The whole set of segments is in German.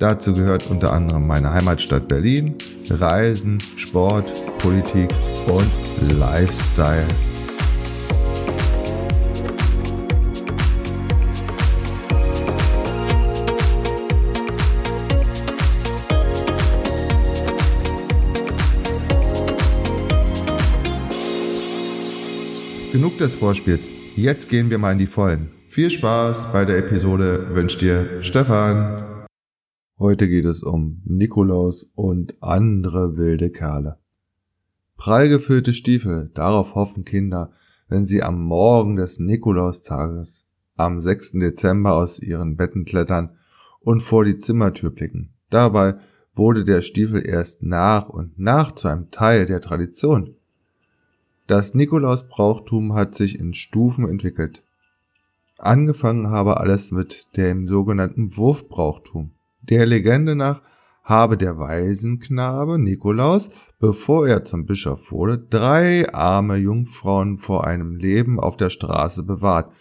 Dazu gehört unter anderem meine Heimatstadt Berlin, Reisen, Sport, Politik und Lifestyle. Genug des Vorspiels. Jetzt gehen wir mal in die Vollen. Viel Spaß bei der Episode wünscht dir Stefan. Heute geht es um Nikolaus und andere wilde Kerle. Prall gefüllte Stiefel, darauf hoffen Kinder, wenn sie am Morgen des Nikolaustages am 6. Dezember aus ihren Betten klettern und vor die Zimmertür blicken. Dabei wurde der Stiefel erst nach und nach zu einem Teil der Tradition. Das Nikolausbrauchtum hat sich in Stufen entwickelt. Angefangen habe alles mit dem sogenannten Wurfbrauchtum. Der Legende nach habe der Waisenknabe Nikolaus, bevor er zum Bischof wurde, drei arme Jungfrauen vor einem Leben auf der Straße bewahrt,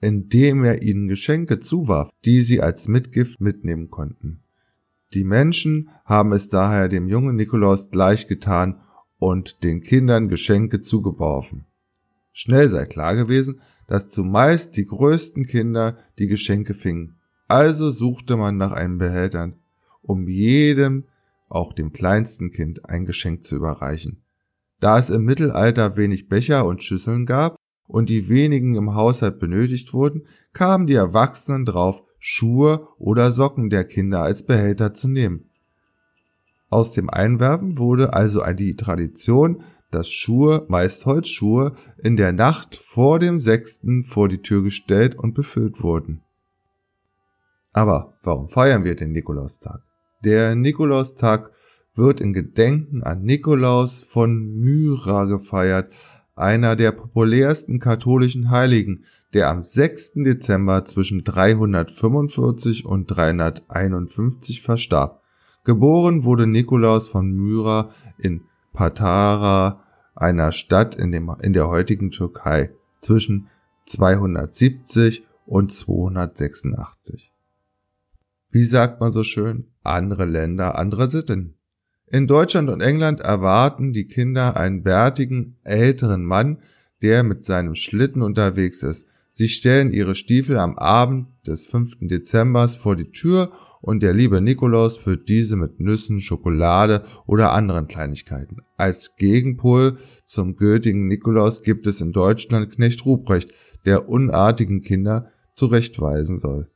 indem er ihnen Geschenke zuwarf, die sie als Mitgift mitnehmen konnten. Die Menschen haben es daher dem jungen Nikolaus gleich getan und den Kindern Geschenke zugeworfen. Schnell sei klar gewesen, dass zumeist die größten Kinder die Geschenke fingen. Also suchte man nach einem Behältern, um jedem, auch dem kleinsten Kind, ein Geschenk zu überreichen. Da es im Mittelalter wenig Becher und Schüsseln gab und die wenigen im Haushalt benötigt wurden, kamen die Erwachsenen drauf, Schuhe oder Socken der Kinder als Behälter zu nehmen. Aus dem Einwerfen wurde also die Tradition, dass Schuhe, meist Holzschuhe, in der Nacht vor dem sechsten vor die Tür gestellt und befüllt wurden. Aber warum feiern wir den Nikolaustag? Der Nikolaustag wird in Gedenken an Nikolaus von Myra gefeiert, einer der populärsten katholischen Heiligen, der am 6. Dezember zwischen 345 und 351 verstarb. Geboren wurde Nikolaus von Myra in Patara einer Stadt in, dem, in der heutigen Türkei zwischen 270 und 286. Wie sagt man so schön? Andere Länder, andere Sitten. In Deutschland und England erwarten die Kinder einen bärtigen, älteren Mann, der mit seinem Schlitten unterwegs ist. Sie stellen ihre Stiefel am Abend des 5. Dezembers vor die Tür und der liebe Nikolaus füllt diese mit Nüssen, Schokolade oder anderen Kleinigkeiten. Als Gegenpol zum gültigen Nikolaus gibt es in Deutschland Knecht Ruprecht, der unartigen Kinder zurechtweisen soll.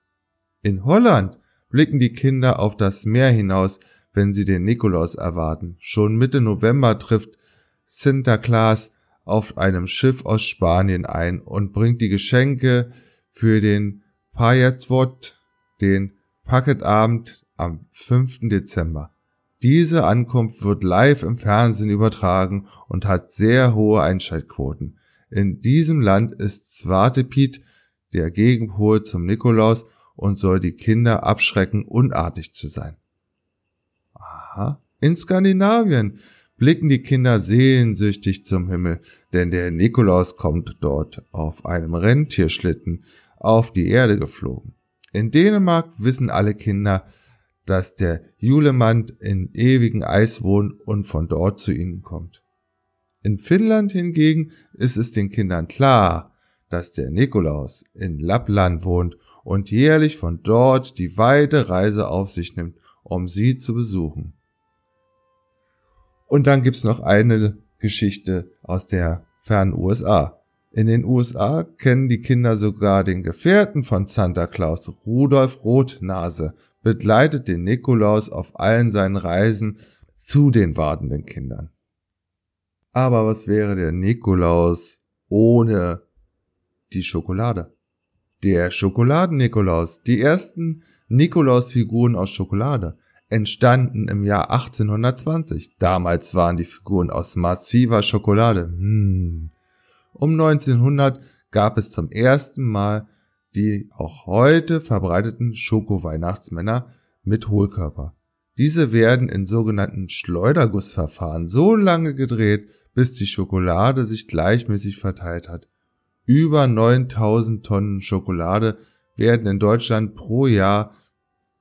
In Holland blicken die Kinder auf das Meer hinaus, wenn sie den Nikolaus erwarten. Schon Mitte November trifft Sinterklaas auf einem Schiff aus Spanien ein und bringt die Geschenke für den Pajatzwort, den Packetabend am 5. Dezember. Diese Ankunft wird live im Fernsehen übertragen und hat sehr hohe Einschaltquoten. In diesem Land ist Svartepit der Gegenpol zum Nikolaus und soll die Kinder abschrecken, unartig zu sein. Aha. In Skandinavien blicken die Kinder sehnsüchtig zum Himmel, denn der Nikolaus kommt dort auf einem Rentierschlitten auf die Erde geflogen. In Dänemark wissen alle Kinder, dass der Julemand in ewigen Eis wohnt und von dort zu ihnen kommt. In Finnland hingegen ist es den Kindern klar, dass der Nikolaus in Lappland wohnt und jährlich von dort die weite Reise auf sich nimmt, um sie zu besuchen. Und dann gibt's noch eine Geschichte aus der fernen USA. In den USA kennen die Kinder sogar den Gefährten von Santa Claus, Rudolf Rotnase, begleitet den Nikolaus auf allen seinen Reisen zu den wartenden Kindern. Aber was wäre der Nikolaus ohne die Schokolade? Der Schokoladen-Nikolaus, die ersten Nikolaus-Figuren aus Schokolade. entstanden im Jahr 1820. Damals waren die Figuren aus massiver Schokolade. Hm. Um 1900 gab es zum ersten Mal die auch heute verbreiteten Schoko-Weihnachtsmänner mit Hohlkörper. Diese werden in sogenannten Schleudergussverfahren so lange gedreht, bis die Schokolade sich gleichmäßig verteilt hat. Über 9000 Tonnen Schokolade werden in Deutschland pro Jahr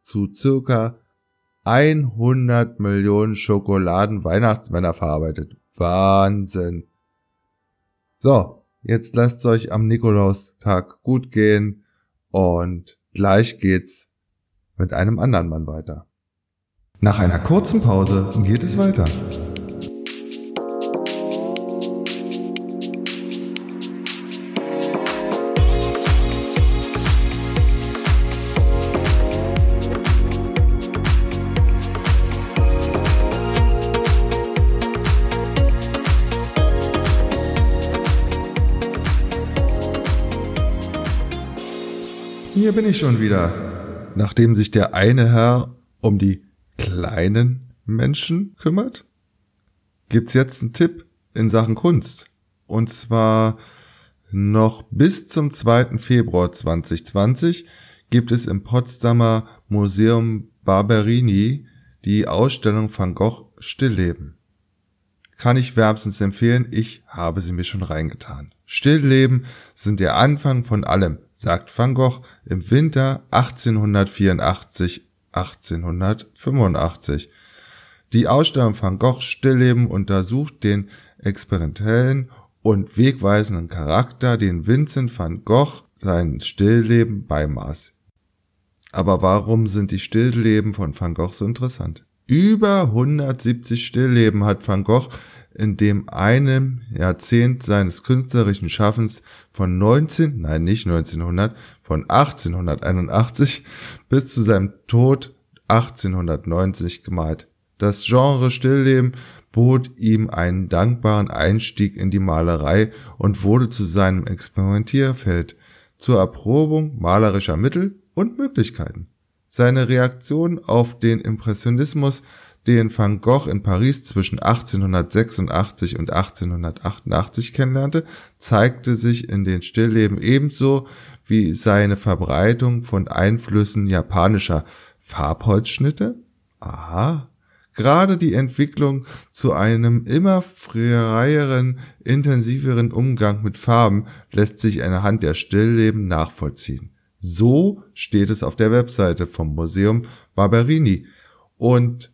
zu circa 100 Millionen Schokoladen-Weihnachtsmänner verarbeitet. Wahnsinn. So, jetzt lasst euch am Nikolaustag gut gehen und gleich geht's mit einem anderen Mann weiter. Nach einer kurzen Pause geht es weiter. Hier bin ich schon wieder. Nachdem sich der eine Herr um die kleinen Menschen kümmert, gibt's jetzt einen Tipp in Sachen Kunst. Und zwar noch bis zum 2. Februar 2020 gibt es im Potsdamer Museum Barberini die Ausstellung Van Gogh Stillleben. Kann ich wärmstens empfehlen, ich habe sie mir schon reingetan. Stillleben sind der Anfang von allem, sagt Van Gogh im Winter 1884 1885. Die Ausstellung Van Gogh Stillleben untersucht den experimentellen und wegweisenden Charakter, den Vincent van Gogh sein Stillleben beimaß. Aber warum sind die Stillleben von Van Gogh so interessant? Über 170 Stillleben hat Van Gogh in dem einem Jahrzehnt seines künstlerischen Schaffens von 19, nein nicht 1900, von 1881 bis zu seinem Tod 1890 gemalt. Das Genre Stillleben bot ihm einen dankbaren Einstieg in die Malerei und wurde zu seinem Experimentierfeld zur Erprobung malerischer Mittel und Möglichkeiten. Seine Reaktion auf den Impressionismus den Van Gogh in Paris zwischen 1886 und 1888 kennenlernte, zeigte sich in den Stillleben ebenso wie seine Verbreitung von Einflüssen japanischer Farbholzschnitte. Aha. Gerade die Entwicklung zu einem immer freieren, intensiveren Umgang mit Farben lässt sich anhand der Stillleben nachvollziehen. So steht es auf der Webseite vom Museum Barberini. Und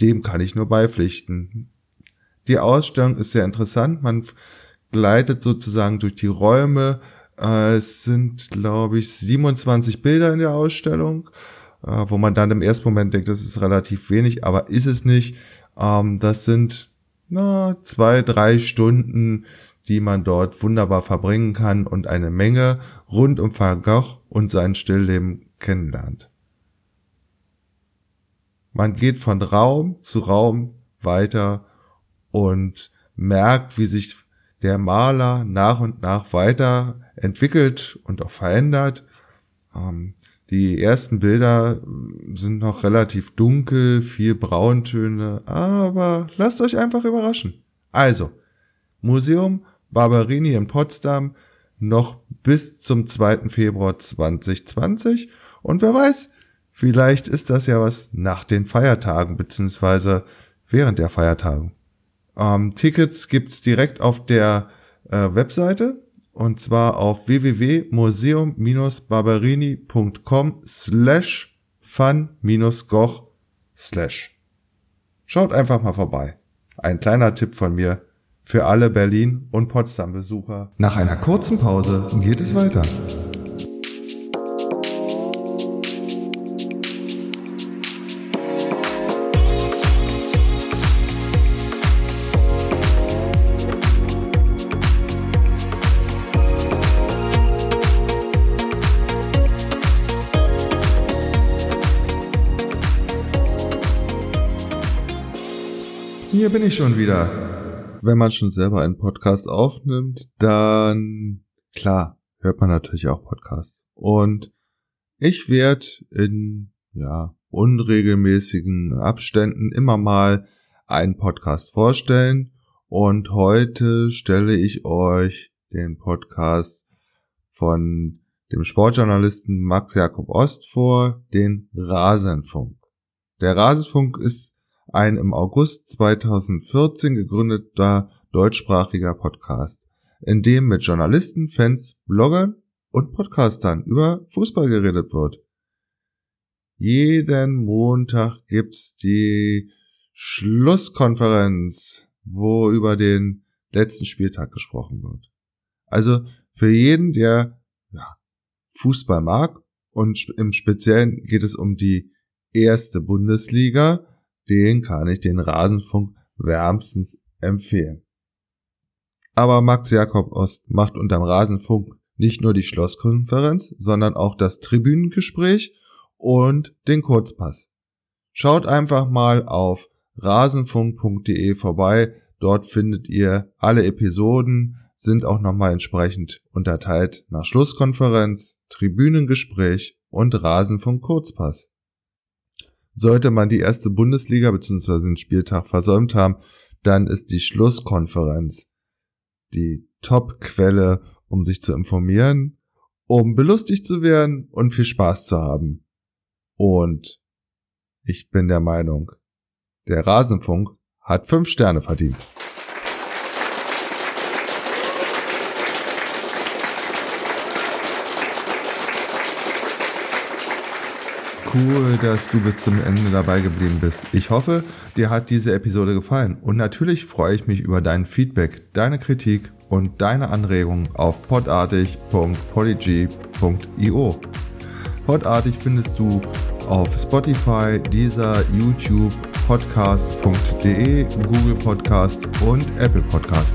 dem kann ich nur beipflichten. Die Ausstellung ist sehr interessant. Man gleitet sozusagen durch die Räume. Äh, es sind, glaube ich, 27 Bilder in der Ausstellung, äh, wo man dann im ersten Moment denkt, das ist relativ wenig, aber ist es nicht. Ähm, das sind na, zwei, drei Stunden, die man dort wunderbar verbringen kann und eine Menge rund um Van Gogh und sein Stillleben kennenlernt. Man geht von Raum zu Raum weiter und merkt, wie sich der Maler nach und nach weiter entwickelt und auch verändert. Ähm, die ersten Bilder sind noch relativ dunkel, viel Brauntöne, aber lasst euch einfach überraschen. Also, Museum Barberini in Potsdam noch bis zum 2. Februar 2020 und wer weiß, Vielleicht ist das ja was nach den Feiertagen beziehungsweise während der Feiertagen. Ähm, Tickets gibt's direkt auf der äh, Webseite und zwar auf www.museum-barberini.com slash fun-goch slash. Schaut einfach mal vorbei. Ein kleiner Tipp von mir für alle Berlin- und Potsdam-Besucher. Nach einer kurzen Pause geht es weiter. Hier bin ich schon wieder. Wenn man schon selber einen Podcast aufnimmt, dann klar, hört man natürlich auch Podcasts. Und ich werde in ja unregelmäßigen Abständen immer mal einen Podcast vorstellen. Und heute stelle ich euch den Podcast von dem Sportjournalisten Max Jakob Ost vor, den Rasenfunk. Der Rasenfunk ist ein im August 2014 gegründeter deutschsprachiger Podcast, in dem mit Journalisten, Fans, Bloggern und Podcastern über Fußball geredet wird. Jeden Montag gibt's die Schlusskonferenz, wo über den letzten Spieltag gesprochen wird. Also für jeden, der ja, Fußball mag und im Speziellen geht es um die erste Bundesliga, den kann ich den Rasenfunk wärmstens empfehlen. Aber Max Jakob Ost macht unterm Rasenfunk nicht nur die Schlosskonferenz, sondern auch das Tribünengespräch und den Kurzpass. Schaut einfach mal auf rasenfunk.de vorbei, dort findet ihr alle Episoden, sind auch nochmal entsprechend unterteilt nach Schlusskonferenz, Tribünengespräch und Rasenfunk Kurzpass. Sollte man die erste Bundesliga bzw. den Spieltag versäumt haben, dann ist die Schlusskonferenz die Top-Quelle, um sich zu informieren, um belustigt zu werden und viel Spaß zu haben. Und ich bin der Meinung, der Rasenfunk hat fünf Sterne verdient. Cool, dass du bis zum Ende dabei geblieben bist. Ich hoffe, dir hat diese Episode gefallen. Und natürlich freue ich mich über dein Feedback, deine Kritik und deine Anregungen auf podartig.polyg.io. Podartig findest du auf Spotify, dieser YouTube, podcast.de, Google Podcast und Apple Podcast.